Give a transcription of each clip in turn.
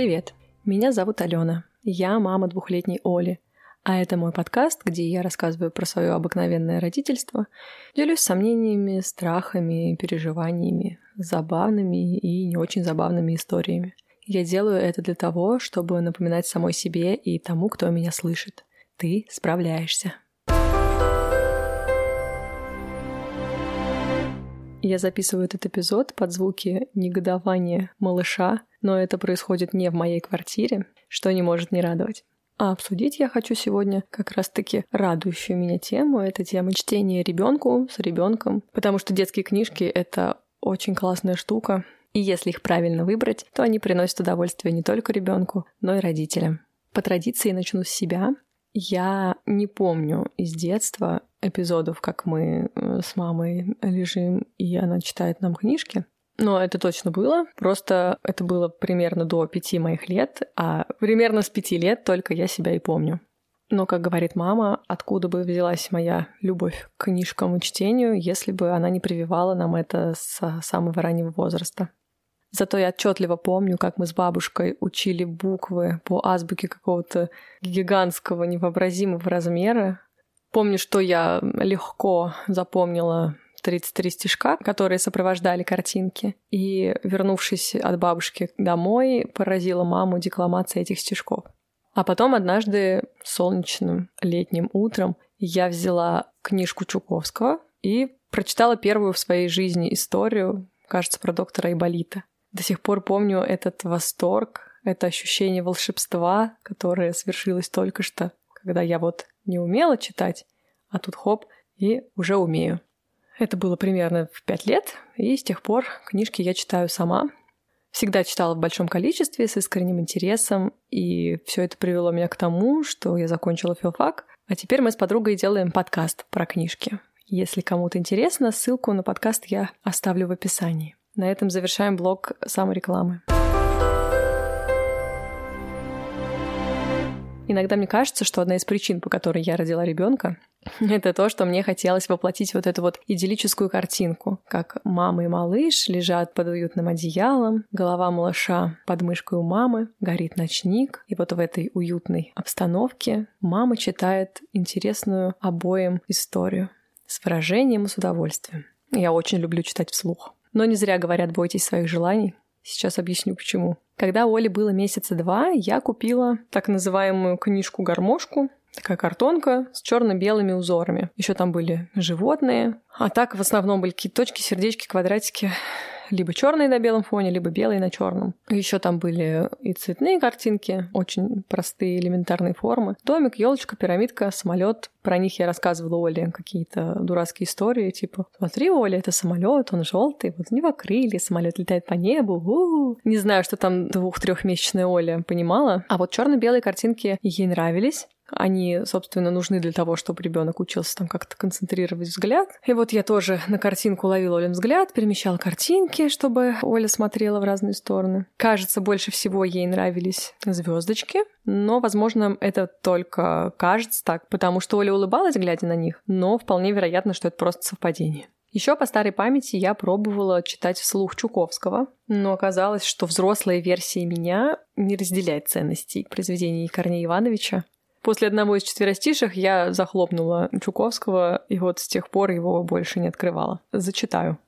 Привет, меня зовут Алена. Я мама двухлетней Оли. А это мой подкаст, где я рассказываю про свое обыкновенное родительство, делюсь сомнениями, страхами, переживаниями, забавными и не очень забавными историями. Я делаю это для того, чтобы напоминать самой себе и тому, кто меня слышит. Ты справляешься. Я записываю этот эпизод под звуки негодования малыша, но это происходит не в моей квартире, что не может не радовать. А обсудить я хочу сегодня как раз-таки радующую меня тему. Это тема чтения ребенку с ребенком, потому что детские книжки — это очень классная штука. И если их правильно выбрать, то они приносят удовольствие не только ребенку, но и родителям. По традиции начну с себя. Я не помню из детства эпизодов, как мы э, с мамой лежим, и она читает нам книжки. Но это точно было. Просто это было примерно до пяти моих лет, а примерно с пяти лет только я себя и помню. Но, как говорит мама, откуда бы взялась моя любовь к книжкам и чтению, если бы она не прививала нам это с самого раннего возраста. Зато я отчетливо помню, как мы с бабушкой учили буквы по азбуке какого-то гигантского невообразимого размера. Помню, что я легко запомнила 33 стишка, которые сопровождали картинки. И, вернувшись от бабушки домой, поразила маму декламация этих стишков. А потом однажды солнечным летним утром я взяла книжку Чуковского и прочитала первую в своей жизни историю, кажется, про доктора Айболита. До сих пор помню этот восторг, это ощущение волшебства, которое свершилось только что, когда я вот не умела читать, а тут хоп, и уже умею. Это было примерно в пять лет, и с тех пор книжки я читаю сама. Всегда читала в большом количестве, с искренним интересом, и все это привело меня к тому, что я закончила филфак, а теперь мы с подругой делаем подкаст про книжки. Если кому-то интересно, ссылку на подкаст я оставлю в описании. На этом завершаем блок саморекламы. Иногда мне кажется, что одна из причин, по которой я родила ребенка, это то, что мне хотелось воплотить вот эту вот идиллическую картинку, как мама и малыш лежат под уютным одеялом, голова малыша под мышкой у мамы, горит ночник, и вот в этой уютной обстановке мама читает интересную обоим историю с выражением и с удовольствием. Я очень люблю читать вслух. Но не зря говорят «бойтесь своих желаний». Сейчас объясню, почему. Когда Оле было месяца два, я купила так называемую книжку-гармошку, Такая картонка с черно-белыми узорами. Еще там были животные. А так в основном были какие-то точки, сердечки, квадратики. Либо черные на белом фоне, либо белые на черном. Еще там были и цветные картинки, очень простые элементарные формы. Домик, елочка, пирамидка, самолет. Про них я рассказывала Оле какие-то дурацкие истории, типа, смотри, Оля, это самолет, он желтый, вот у него крылья, самолет летает по небу. У-у-у. Не знаю, что там двух-трехмесячная Оля понимала. А вот черно-белые картинки ей нравились. Они, собственно, нужны для того, чтобы ребенок учился там как-то концентрировать взгляд. И вот я тоже на картинку ловила Олен взгляд, перемещала картинки, чтобы Оля смотрела в разные стороны. Кажется, больше всего ей нравились звездочки, но, возможно, это только кажется так, потому что Оля улыбалась, глядя на них, но вполне вероятно, что это просто совпадение. Еще по старой памяти я пробовала читать вслух Чуковского, но оказалось, что взрослая версия меня не разделяет ценностей произведений Корнея Ивановича. После одного из четверостиших я захлопнула Чуковского, и вот с тех пор его больше не открывала. Зачитаю.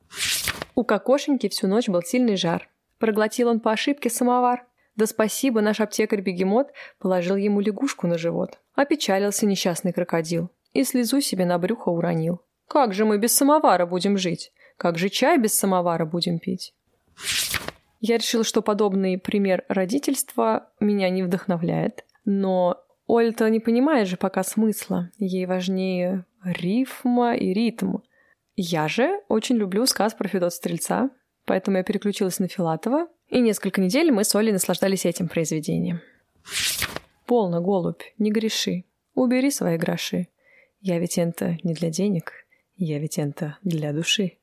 У кокошеньки всю ночь был сильный жар. Проглотил он по ошибке самовар. Да спасибо, наш аптекарь-бегемот положил ему лягушку на живот. Опечалился несчастный крокодил и слезу себе на брюхо уронил. Как же мы без самовара будем жить? Как же чай без самовара будем пить? Я решила, что подобный пример родительства меня не вдохновляет, но Ольта не понимает же пока смысла. Ей важнее рифма и ритм. Я же очень люблю сказ про Федота Стрельца, поэтому я переключилась на Филатова, и несколько недель мы с Олей наслаждались этим произведением. «Полно, голубь, не греши, убери свои гроши. Я ведь это не для денег, я ведь это для души»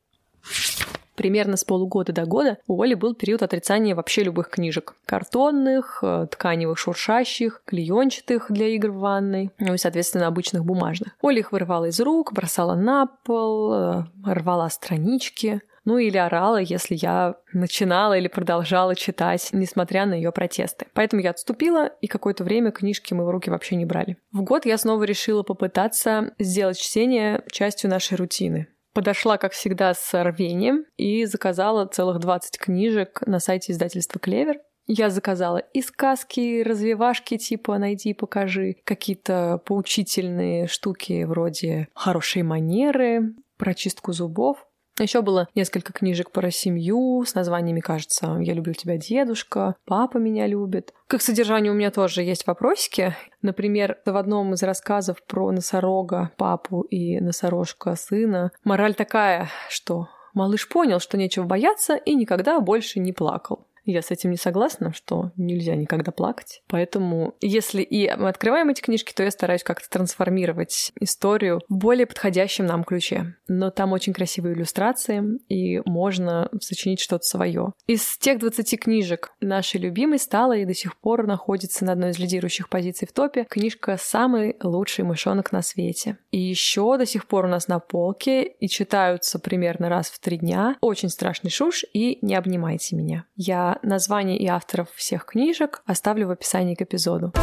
примерно с полугода до года у Оли был период отрицания вообще любых книжек. Картонных, э, тканевых, шуршащих, клеенчатых для игр в ванной, ну и, соответственно, обычных бумажных. Оля их вырывала из рук, бросала на пол, э, рвала странички. ну или орала, если я начинала или продолжала читать, несмотря на ее протесты. Поэтому я отступила, и какое-то время книжки мы в руки вообще не брали. В год я снова решила попытаться сделать чтение частью нашей рутины. Подошла, как всегда, с рвением и заказала целых 20 книжек на сайте издательства «Клевер». Я заказала и сказки, развивашки типа «найди и покажи», какие-то поучительные штуки вроде «хорошие манеры», про чистку зубов. Еще было несколько книжек про семью с названиями, кажется, «Я люблю тебя, дедушка», «Папа меня любит». К содержанию у меня тоже есть вопросики. Например, в одном из рассказов про носорога, папу и носорожка сына мораль такая, что малыш понял, что нечего бояться и никогда больше не плакал. Я с этим не согласна, что нельзя никогда плакать. Поэтому, если и мы открываем эти книжки, то я стараюсь как-то трансформировать историю в более подходящем нам ключе. Но там очень красивые иллюстрации, и можно сочинить что-то свое. Из тех 20 книжек нашей любимой стала и до сих пор находится на одной из лидирующих позиций в топе книжка «Самый лучший мышонок на свете». И еще до сих пор у нас на полке и читаются примерно раз в три дня «Очень страшный шуш» и «Не обнимайте меня». Я название и авторов всех книжек оставлю в описании к эпизоду.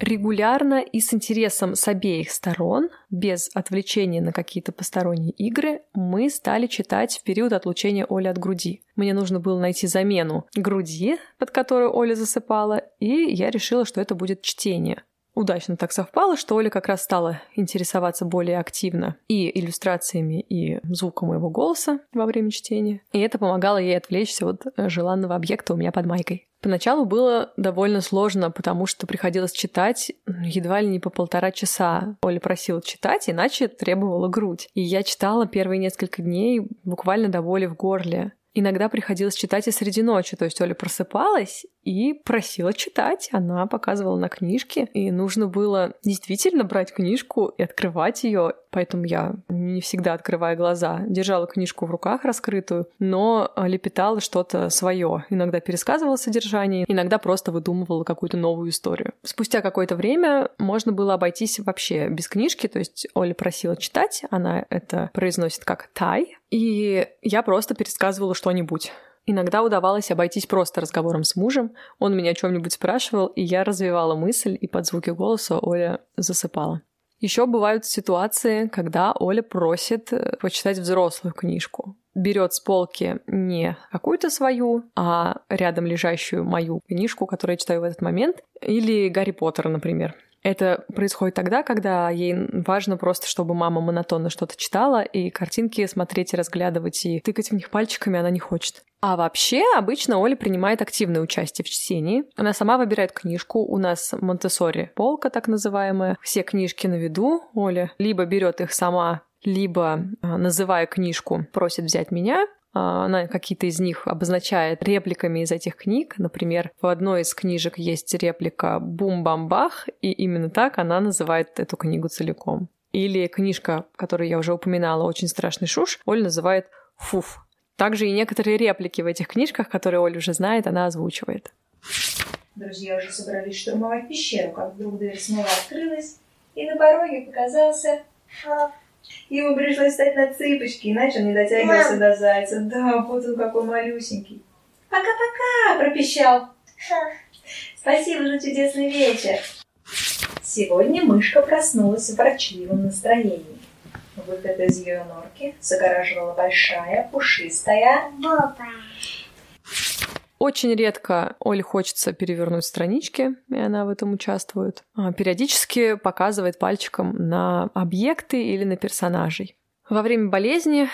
регулярно и с интересом с обеих сторон, без отвлечения на какие-то посторонние игры, мы стали читать в период отлучения Оли от груди. Мне нужно было найти замену груди, под которую Оля засыпала, и я решила, что это будет чтение удачно так совпало, что Оля как раз стала интересоваться более активно и иллюстрациями, и звуком моего голоса во время чтения. И это помогало ей отвлечься от желанного объекта у меня под майкой. Поначалу было довольно сложно, потому что приходилось читать едва ли не по полтора часа. Оля просила читать, иначе требовала грудь. И я читала первые несколько дней буквально до боли в горле. Иногда приходилось читать и среди ночи, то есть Оля просыпалась и просила читать. Она показывала на книжке, и нужно было действительно брать книжку и открывать ее. Поэтому я не всегда открывая глаза, держала книжку в руках раскрытую, но лепетала что-то свое. Иногда пересказывала содержание, иногда просто выдумывала какую-то новую историю. Спустя какое-то время можно было обойтись вообще без книжки, то есть Оля просила читать, она это произносит как «тай», и я просто пересказывала что-нибудь. Иногда удавалось обойтись просто разговором с мужем, он меня о чем-нибудь спрашивал, и я развивала мысль, и под звуки голоса Оля засыпала. Еще бывают ситуации, когда Оля просит э, почитать взрослую книжку. Берет с полки не какую-то свою, а рядом лежащую мою книжку, которую я читаю в этот момент, или Гарри Поттера, например. Это происходит тогда, когда ей важно просто, чтобы мама монотонно что-то читала, и картинки смотреть и разглядывать, и тыкать в них пальчиками она не хочет. А вообще, обычно Оля принимает активное участие в чтении. Она сама выбирает книжку. У нас Монтессори полка так называемая. Все книжки на виду. Оля либо берет их сама, либо, а, называя книжку, просит взять меня. А, она какие-то из них обозначает репликами из этих книг. Например, в одной из книжек есть реплика «Бум-бам-бах», и именно так она называет эту книгу целиком. Или книжка, которую я уже упоминала, «Очень страшный шуш», Оля называет «Фуф». Также и некоторые реплики в этих книжках, которые Оля уже знает, она озвучивает. Друзья уже собрались штурмовать пещеру, как вдруг дверь снова открылась, и на пороге показался Ему пришлось встать на цыпочки, иначе он не дотягивался до зайца. Да, вот он какой малюсенький. «Пока-пока!» – пропищал. «Спасибо за чудесный вечер!» Сегодня мышка проснулась в ворчливом настроении. Выход из ее норки загораживала большая, пушистая... Боба. Очень редко Оле хочется перевернуть странички, и она в этом участвует. А периодически показывает пальчиком на объекты или на персонажей. Во время болезни,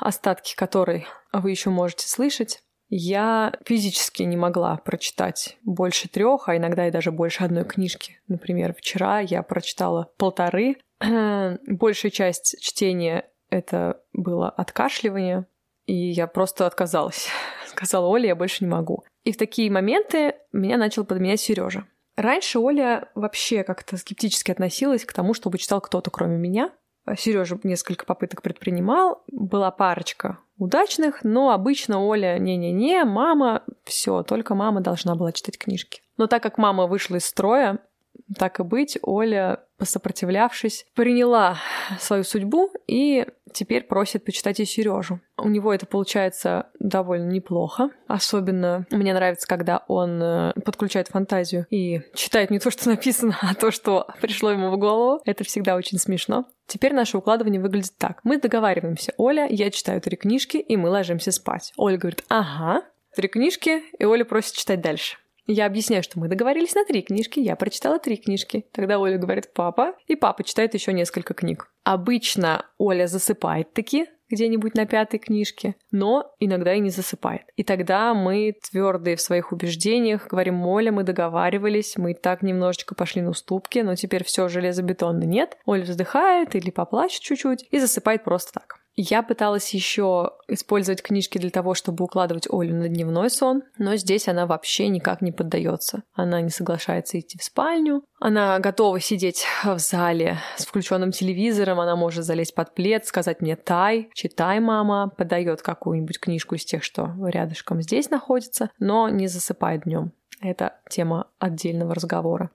остатки которой вы еще можете слышать, я физически не могла прочитать больше трех, а иногда и даже больше одной книжки. Например, вчера я прочитала полторы. Большая часть чтения это было откашливание, и я просто отказалась сказала Оля, я больше не могу. И в такие моменты меня начал подменять Сережа. Раньше Оля вообще как-то скептически относилась к тому, чтобы читал кто-то, кроме меня. Сережа несколько попыток предпринимал, была парочка удачных, но обычно Оля не-не-не, мама, все, только мама должна была читать книжки. Но так как мама вышла из строя, Так и быть, Оля, сопротивлявшись, приняла свою судьбу и теперь просит почитать и Сережу. У него это получается довольно неплохо. Особенно мне нравится, когда он э, подключает фантазию и читает не то, что написано, а то, что пришло ему в голову. Это всегда очень смешно. Теперь наше укладывание выглядит так. Мы договариваемся. Оля, я читаю три книжки, и мы ложимся спать. Оля говорит, ага, три книжки, и Оля просит читать дальше. Я объясняю, что мы договорились на три книжки, я прочитала три книжки. Тогда Оля говорит «папа», и папа читает еще несколько книг. Обычно Оля засыпает таки, где-нибудь на пятой книжке, но иногда и не засыпает. И тогда мы твердые в своих убеждениях, говорим, Оля, мы договаривались, мы так немножечко пошли на уступки, но теперь все железобетонно нет. Оля вздыхает или поплачет чуть-чуть и засыпает просто так. Я пыталась еще использовать книжки для того, чтобы укладывать Олю на дневной сон, но здесь она вообще никак не поддается. Она не соглашается идти в спальню, она готова сидеть в зале с включенным телевизором, она может залезть под плед, сказать мне «тай», «читай, мама», подает какую-нибудь книжку из тех, что рядышком здесь находится, но не засыпает днем. Это тема отдельного разговора.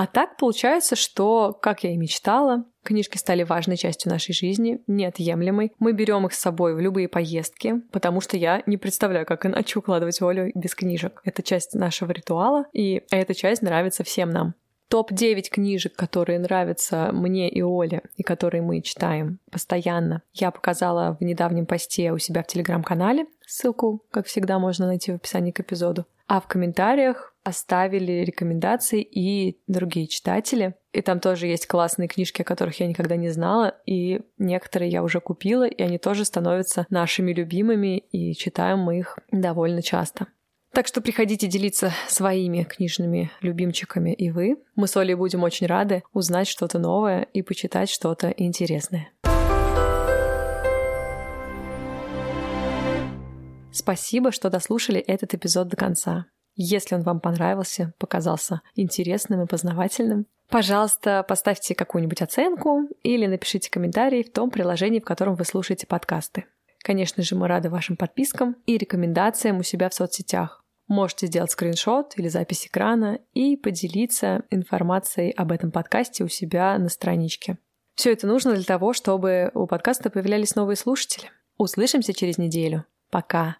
А так получается, что, как я и мечтала, книжки стали важной частью нашей жизни, неотъемлемой. Мы берем их с собой в любые поездки, потому что я не представляю, как иначе укладывать Олю без книжек. Это часть нашего ритуала, и эта часть нравится всем нам. Топ-9 книжек, которые нравятся мне и Оле, и которые мы читаем постоянно, я показала в недавнем посте у себя в телеграм-канале. Ссылку, как всегда, можно найти в описании к эпизоду. А в комментариях оставили рекомендации и другие читатели. И там тоже есть классные книжки, о которых я никогда не знала, и некоторые я уже купила, и они тоже становятся нашими любимыми, и читаем мы их довольно часто. Так что приходите делиться своими книжными любимчиками и вы. Мы с Олей будем очень рады узнать что-то новое и почитать что-то интересное. Спасибо, что дослушали этот эпизод до конца. Если он вам понравился, показался интересным и познавательным, пожалуйста, поставьте какую-нибудь оценку или напишите комментарий в том приложении, в котором вы слушаете подкасты. Конечно же, мы рады вашим подпискам и рекомендациям у себя в соцсетях. Можете сделать скриншот или запись экрана и поделиться информацией об этом подкасте у себя на страничке. Все это нужно для того, чтобы у подкаста появлялись новые слушатели. Услышимся через неделю. Пока.